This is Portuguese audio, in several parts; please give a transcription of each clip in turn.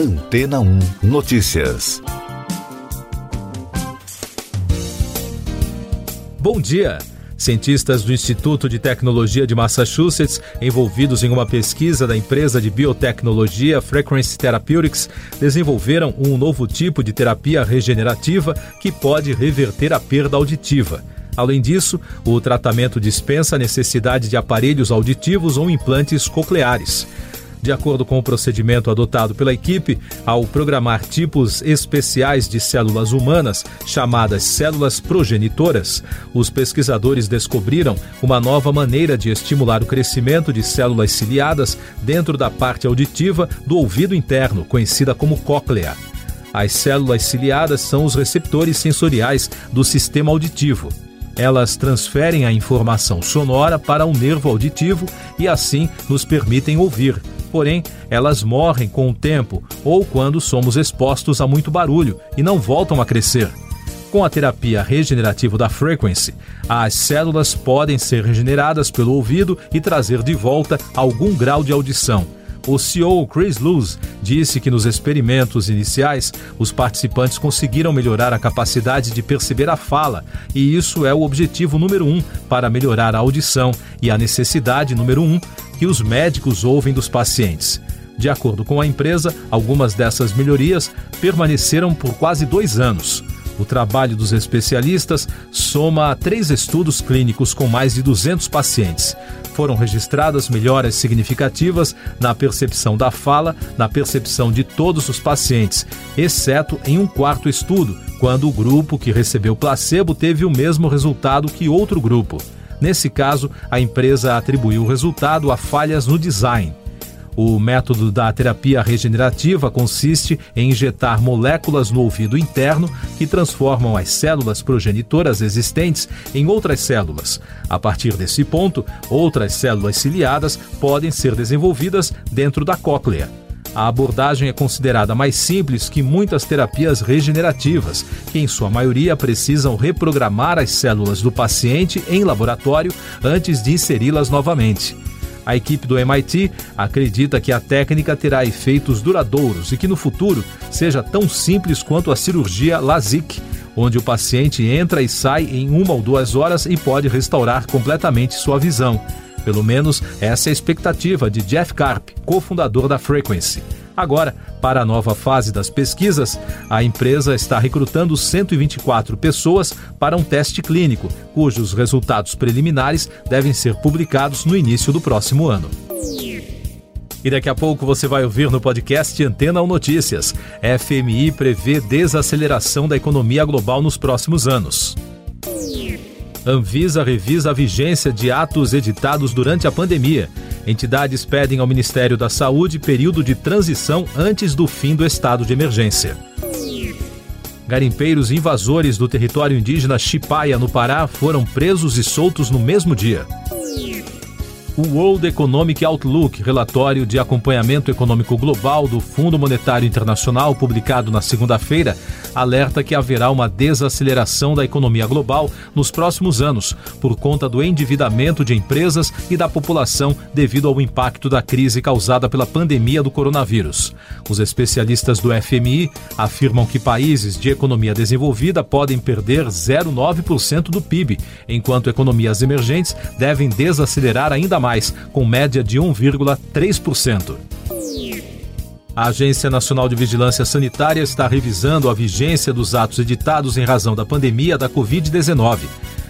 Antena 1 Notícias. Bom dia. Cientistas do Instituto de Tecnologia de Massachusetts, envolvidos em uma pesquisa da empresa de biotecnologia Frequency Therapeutics, desenvolveram um novo tipo de terapia regenerativa que pode reverter a perda auditiva. Além disso, o tratamento dispensa a necessidade de aparelhos auditivos ou implantes cocleares. De acordo com o procedimento adotado pela equipe, ao programar tipos especiais de células humanas, chamadas células progenitoras, os pesquisadores descobriram uma nova maneira de estimular o crescimento de células ciliadas dentro da parte auditiva do ouvido interno, conhecida como cóclea. As células ciliadas são os receptores sensoriais do sistema auditivo. Elas transferem a informação sonora para o nervo auditivo e assim nos permitem ouvir, porém elas morrem com o tempo ou quando somos expostos a muito barulho e não voltam a crescer. Com a terapia regenerativa da Frequency, as células podem ser regeneradas pelo ouvido e trazer de volta algum grau de audição o CEO Chris Luz disse que nos experimentos iniciais, os participantes conseguiram melhorar a capacidade de perceber a fala, e isso é o objetivo número um para melhorar a audição e a necessidade número um que os médicos ouvem dos pacientes. De acordo com a empresa, algumas dessas melhorias permaneceram por quase dois anos. O trabalho dos especialistas soma três estudos clínicos com mais de 200 pacientes. Foram registradas melhoras significativas na percepção da fala, na percepção de todos os pacientes, exceto em um quarto estudo, quando o grupo que recebeu placebo teve o mesmo resultado que outro grupo. Nesse caso, a empresa atribuiu o resultado a falhas no design. O método da terapia regenerativa consiste em injetar moléculas no ouvido interno que transformam as células progenitoras existentes em outras células. A partir desse ponto, outras células ciliadas podem ser desenvolvidas dentro da cóclea. A abordagem é considerada mais simples que muitas terapias regenerativas, que em sua maioria precisam reprogramar as células do paciente em laboratório antes de inseri-las novamente. A equipe do MIT acredita que a técnica terá efeitos duradouros e que no futuro seja tão simples quanto a cirurgia LASIK, onde o paciente entra e sai em uma ou duas horas e pode restaurar completamente sua visão. Pelo menos essa é a expectativa de Jeff Karp, cofundador da Frequency. Agora, para a nova fase das pesquisas, a empresa está recrutando 124 pessoas para um teste clínico, cujos resultados preliminares devem ser publicados no início do próximo ano. E daqui a pouco você vai ouvir no podcast Antena ou Notícias. FMI prevê desaceleração da economia global nos próximos anos. Anvisa revisa a vigência de atos editados durante a pandemia. Entidades pedem ao Ministério da Saúde período de transição antes do fim do estado de emergência. Garimpeiros invasores do território indígena Chipaia, no Pará, foram presos e soltos no mesmo dia. O World Economic Outlook, relatório de acompanhamento econômico global do Fundo Monetário Internacional, publicado na segunda-feira, alerta que haverá uma desaceleração da economia global nos próximos anos, por conta do endividamento de empresas e da população devido ao impacto da crise causada pela pandemia do coronavírus. Os especialistas do FMI afirmam que países de economia desenvolvida podem perder 0,9% do PIB, enquanto economias emergentes devem desacelerar ainda mais, com média de 1,3%. A Agência Nacional de Vigilância Sanitária está revisando a vigência dos atos editados em razão da pandemia da Covid-19.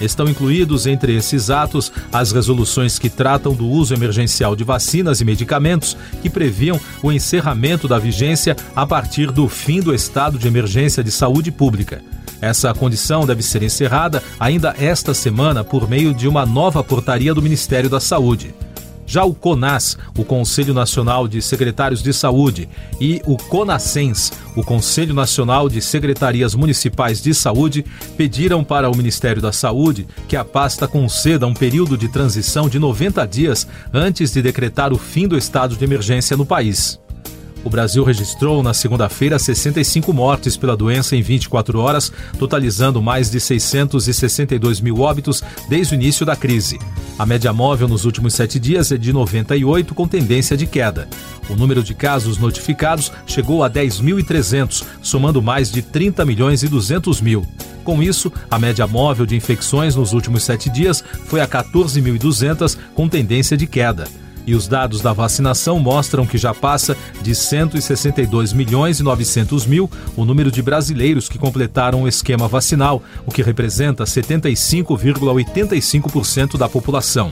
Estão incluídos entre esses atos as resoluções que tratam do uso emergencial de vacinas e medicamentos que previam o encerramento da vigência a partir do fim do estado de emergência de saúde pública. Essa condição deve ser encerrada ainda esta semana por meio de uma nova portaria do Ministério da Saúde. Já o CONAS, o Conselho Nacional de Secretários de Saúde, e o CONASENS, o Conselho Nacional de Secretarias Municipais de Saúde, pediram para o Ministério da Saúde que a pasta conceda um período de transição de 90 dias antes de decretar o fim do estado de emergência no país. O Brasil registrou na segunda-feira 65 mortes pela doença em 24 horas, totalizando mais de 662 mil óbitos desde o início da crise. A média móvel nos últimos sete dias é de 98, com tendência de queda. O número de casos notificados chegou a 10.300, somando mais de 30 milhões e 200 mil. Com isso, a média móvel de infecções nos últimos sete dias foi a 14.200, com tendência de queda. E os dados da vacinação mostram que já passa de 162 milhões e 900 mil o número de brasileiros que completaram o esquema vacinal, o que representa 75,85% da população.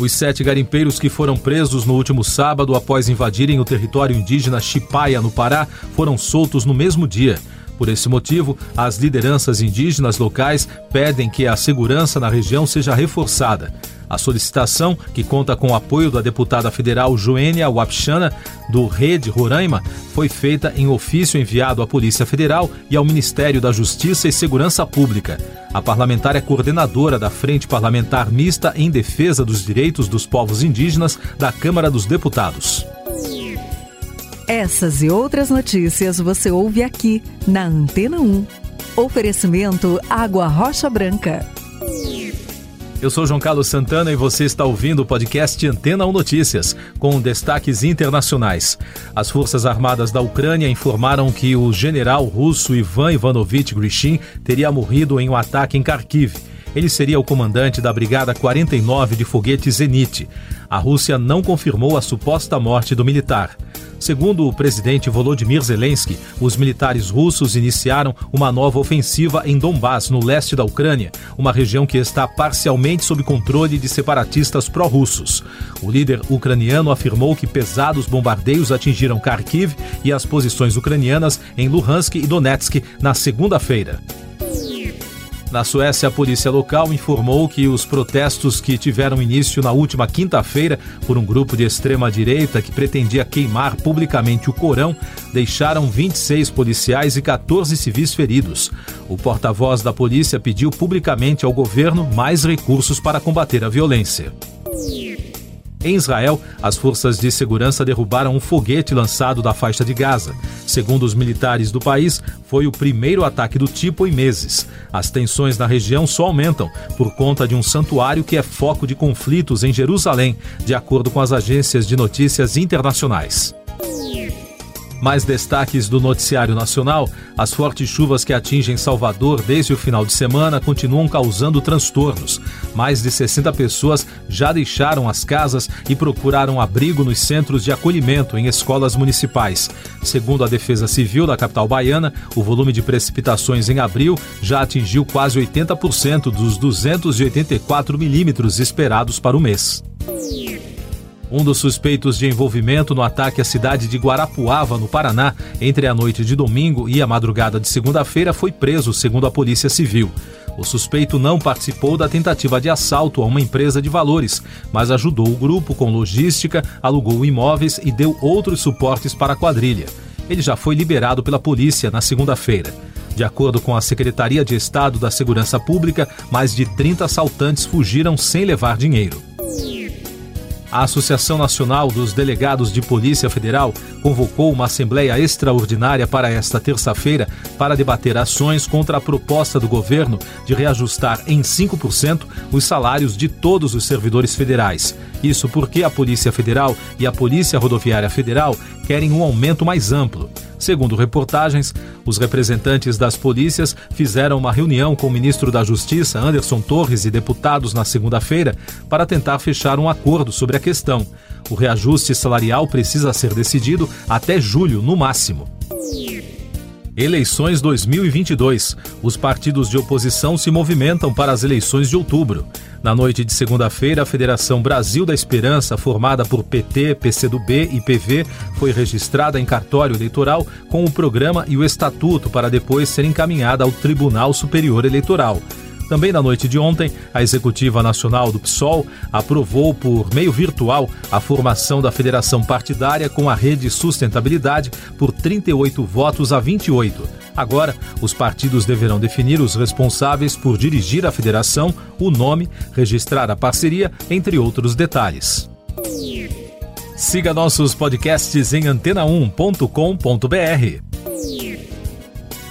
Os sete garimpeiros que foram presos no último sábado após invadirem o território indígena Chipaia, no Pará, foram soltos no mesmo dia. Por esse motivo, as lideranças indígenas locais pedem que a segurança na região seja reforçada. A solicitação, que conta com o apoio da deputada federal Joênia Wapchana, do Rede Roraima, foi feita em ofício enviado à Polícia Federal e ao Ministério da Justiça e Segurança Pública. A parlamentar é coordenadora da Frente Parlamentar Mista em Defesa dos Direitos dos Povos Indígenas da Câmara dos Deputados. Essas e outras notícias você ouve aqui na Antena 1. Oferecimento Água Rocha Branca. Eu sou João Carlos Santana e você está ouvindo o podcast Antena 1 Notícias, com destaques internacionais. As Forças Armadas da Ucrânia informaram que o general russo Ivan Ivanovich Grishin teria morrido em um ataque em Kharkiv. Ele seria o comandante da Brigada 49 de foguetes Zenit. A Rússia não confirmou a suposta morte do militar. Segundo o presidente Volodymyr Zelensky, os militares russos iniciaram uma nova ofensiva em Donbass, no leste da Ucrânia, uma região que está parcialmente sob controle de separatistas pró-russos. O líder ucraniano afirmou que pesados bombardeios atingiram Kharkiv e as posições ucranianas em Luhansk e Donetsk na segunda-feira. Na Suécia, a polícia local informou que os protestos que tiveram início na última quinta-feira por um grupo de extrema-direita que pretendia queimar publicamente o Corão deixaram 26 policiais e 14 civis feridos. O porta-voz da polícia pediu publicamente ao governo mais recursos para combater a violência. Em Israel, as forças de segurança derrubaram um foguete lançado da faixa de Gaza. Segundo os militares do país, foi o primeiro ataque do tipo em meses. As tensões na região só aumentam por conta de um santuário que é foco de conflitos em Jerusalém, de acordo com as agências de notícias internacionais. Mais destaques do noticiário nacional: as fortes chuvas que atingem Salvador desde o final de semana continuam causando transtornos. Mais de 60 pessoas já deixaram as casas e procuraram abrigo nos centros de acolhimento em escolas municipais. Segundo a Defesa Civil da capital baiana, o volume de precipitações em abril já atingiu quase 80% dos 284 milímetros esperados para o mês. Um dos suspeitos de envolvimento no ataque à cidade de Guarapuava, no Paraná, entre a noite de domingo e a madrugada de segunda-feira, foi preso, segundo a Polícia Civil. O suspeito não participou da tentativa de assalto a uma empresa de valores, mas ajudou o grupo com logística, alugou imóveis e deu outros suportes para a quadrilha. Ele já foi liberado pela polícia na segunda-feira. De acordo com a Secretaria de Estado da Segurança Pública, mais de 30 assaltantes fugiram sem levar dinheiro. A Associação Nacional dos Delegados de Polícia Federal convocou uma assembleia extraordinária para esta terça-feira para debater ações contra a proposta do governo de reajustar em 5% os salários de todos os servidores federais. Isso porque a Polícia Federal e a Polícia Rodoviária Federal querem um aumento mais amplo. Segundo reportagens, os representantes das polícias fizeram uma reunião com o ministro da Justiça, Anderson Torres, e deputados na segunda-feira para tentar fechar um acordo sobre a questão. O reajuste salarial precisa ser decidido até julho, no máximo. Eleições 2022. Os partidos de oposição se movimentam para as eleições de outubro. Na noite de segunda-feira, a Federação Brasil da Esperança, formada por PT, PCdoB e PV, foi registrada em cartório eleitoral com o programa e o estatuto para depois ser encaminhada ao Tribunal Superior Eleitoral. Também na noite de ontem, a Executiva Nacional do PSOL aprovou por meio virtual a formação da federação partidária com a Rede Sustentabilidade por 38 votos a 28. Agora, os partidos deverão definir os responsáveis por dirigir a federação, o nome, registrar a parceria, entre outros detalhes. Siga nossos podcasts em antena1.com.br.